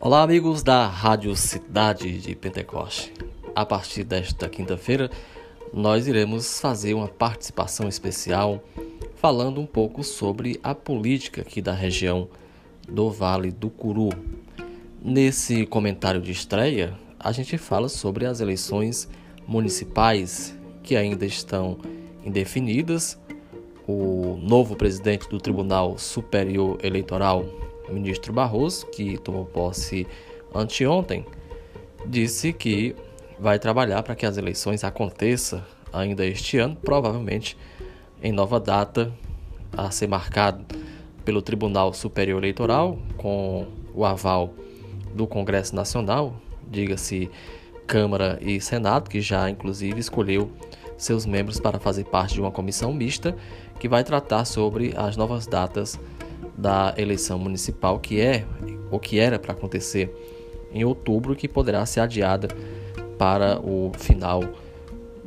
Olá, amigos da Rádio Cidade de Pentecoste. A partir desta quinta-feira, nós iremos fazer uma participação especial falando um pouco sobre a política aqui da região do Vale do Curu. Nesse comentário de estreia, a gente fala sobre as eleições municipais que ainda estão indefinidas. O novo presidente do Tribunal Superior Eleitoral, ministro Barroso, que tomou posse anteontem, disse que vai trabalhar para que as eleições aconteçam ainda este ano, provavelmente em nova data a ser marcado pelo Tribunal Superior Eleitoral com o aval do Congresso Nacional, diga-se Câmara e Senado, que já inclusive escolheu seus membros para fazer parte de uma comissão mista que vai tratar sobre as novas datas da eleição municipal, que é o que era para acontecer em outubro, que poderá ser adiada para o final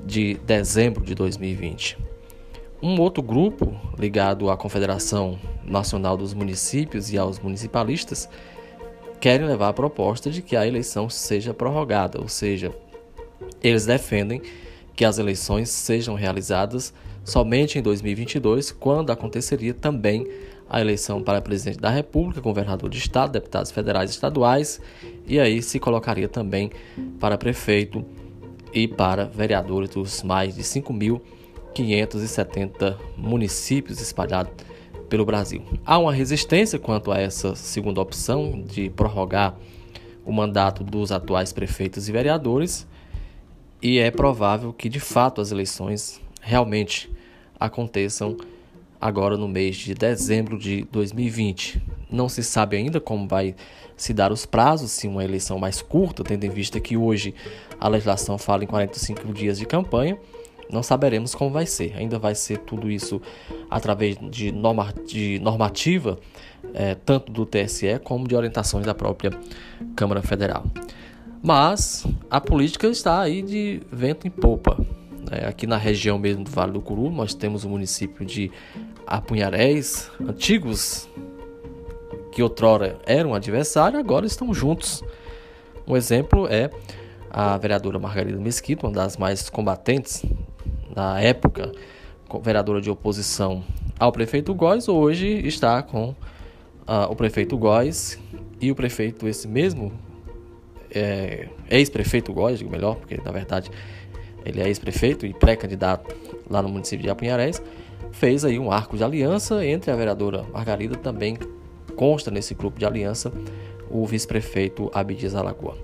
de dezembro de 2020. Um outro grupo ligado à Confederação Nacional dos Municípios e aos municipalistas querem levar a proposta de que a eleição seja prorrogada, ou seja, eles defendem que as eleições sejam realizadas somente em 2022, quando aconteceria também a eleição para presidente da República, governador de estado, deputados federais e estaduais, e aí se colocaria também para prefeito e para vereadores dos mais de 5.570 municípios espalhados pelo Brasil. Há uma resistência quanto a essa segunda opção de prorrogar o mandato dos atuais prefeitos e vereadores, e é provável que de fato as eleições realmente aconteçam agora no mês de dezembro de 2020. Não se sabe ainda como vai se dar os prazos, se uma eleição mais curta, tendo em vista que hoje a legislação fala em 45 dias de campanha, não saberemos como vai ser. Ainda vai ser tudo isso através de, norma, de normativa, é, tanto do TSE como de orientações da própria Câmara Federal. Mas a política está aí de vento em popa. É, aqui na região mesmo do Vale do Curu, nós temos o município de Apunharéis, antigos que outrora eram adversários, agora estão juntos. Um exemplo é a vereadora Margarida Mesquita, uma das mais combatentes na época, vereadora de oposição ao prefeito Góes, hoje está com uh, o prefeito Góes e o prefeito, esse mesmo é, ex-prefeito Góes, digo melhor, porque na verdade ele é ex-prefeito e pré-candidato lá no município de Apinharés, fez aí um arco de aliança entre a vereadora Margarida, também consta nesse grupo de aliança o vice-prefeito Abidias Alagoa.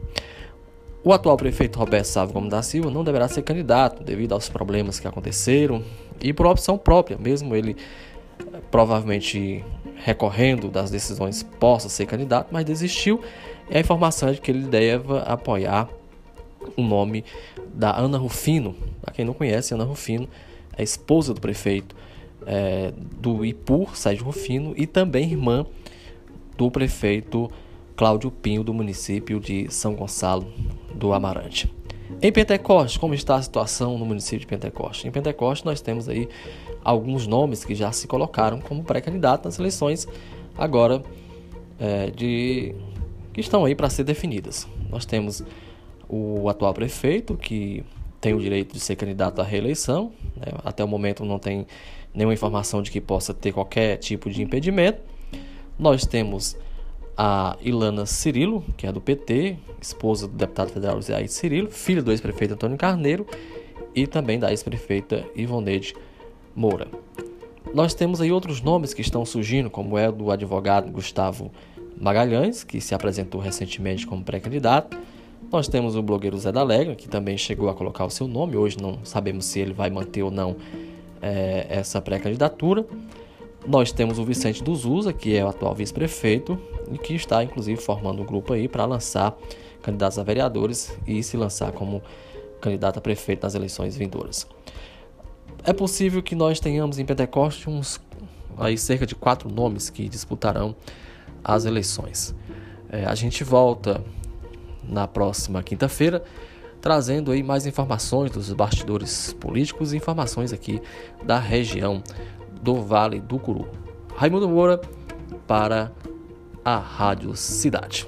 O atual prefeito Roberto Sávio Gomes da Silva não deverá ser candidato devido aos problemas que aconteceram e por opção própria, mesmo ele eh, provavelmente recorrendo das decisões possa ser candidato, mas desistiu. E a informação é de que ele deve apoiar o nome da Ana Rufino. Para quem não conhece, Ana Rufino é esposa do prefeito é, do Ipu, Sérgio Rufino, e também irmã do prefeito Cláudio Pinho, do município de São Gonçalo do Amarante. Em Pentecoste, como está a situação no município de Pentecoste? Em Pentecoste, nós temos aí alguns nomes que já se colocaram como pré-candidato nas eleições agora é, de que estão aí para ser definidas. Nós temos o atual prefeito, que tem o direito de ser candidato à reeleição. Né? Até o momento não tem nenhuma informação de que possa ter qualquer tipo de impedimento. Nós temos a Ilana Cirilo, que é do PT, esposa do deputado federal Zé Cirilo, filha do ex-prefeito Antônio Carneiro e também da ex-prefeita Ivoneide Moura. Nós temos aí outros nomes que estão surgindo, como é o do advogado Gustavo Magalhães, que se apresentou recentemente como pré-candidato, nós temos o blogueiro Zé da Alegre, que também chegou a colocar o seu nome. Hoje não sabemos se ele vai manter ou não é, essa pré-candidatura. Nós temos o Vicente Duzuza, que é o atual vice-prefeito e que está inclusive formando um grupo aí para lançar candidatos a vereadores e se lançar como candidato a prefeito nas eleições vindouras. É possível que nós tenhamos em Pentecoste uns aí cerca de quatro nomes que disputarão as eleições. É, a gente volta na próxima quinta-feira, trazendo aí mais informações dos bastidores políticos e informações aqui da região do Vale do Curu. Raimundo Moura para a Rádio Cidade.